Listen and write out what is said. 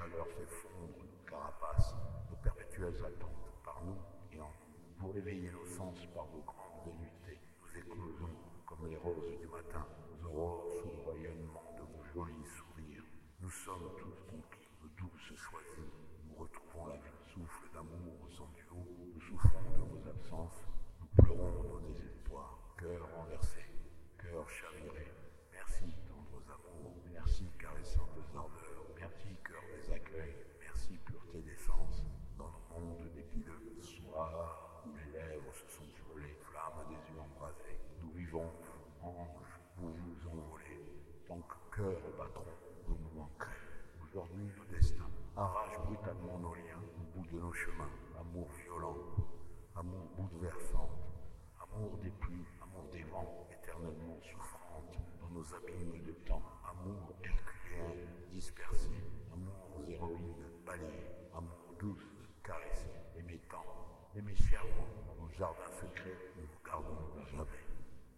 chaleur fait fondre nos carapaces, nos perpétuelles attentes par nous et en nous. Vous réveillez nos sens par vos grandes velluités. Nous éclosons comme les roses du matin, aux aurores sous le rayonnement de vos jolis sourires. Nous sommes tous conquis, nos douces choisis. Nous retrouvons la vie, souffle d'amour sans duo. Nous souffrons de vos absences. Nous pleurons nos désespoirs. Cœur renversé, cœur chaviré. Se sont brûlées, flammes des yeux embrasés. Nous vivons, anges, vous vous envolez. Tant que cœur battront, vous nous manquerez. Aujourd'hui, nos destins arrachent brutalement nos liens au bout de nos chemins. Amour violent, amour bouleversant, amour des pluies, amour des vents, éternellement souffrante dans nos abîmes de temps. Amour herculéen, dispersé, amour héroïne, balayé, jardin secret, nous vous gardons jamais.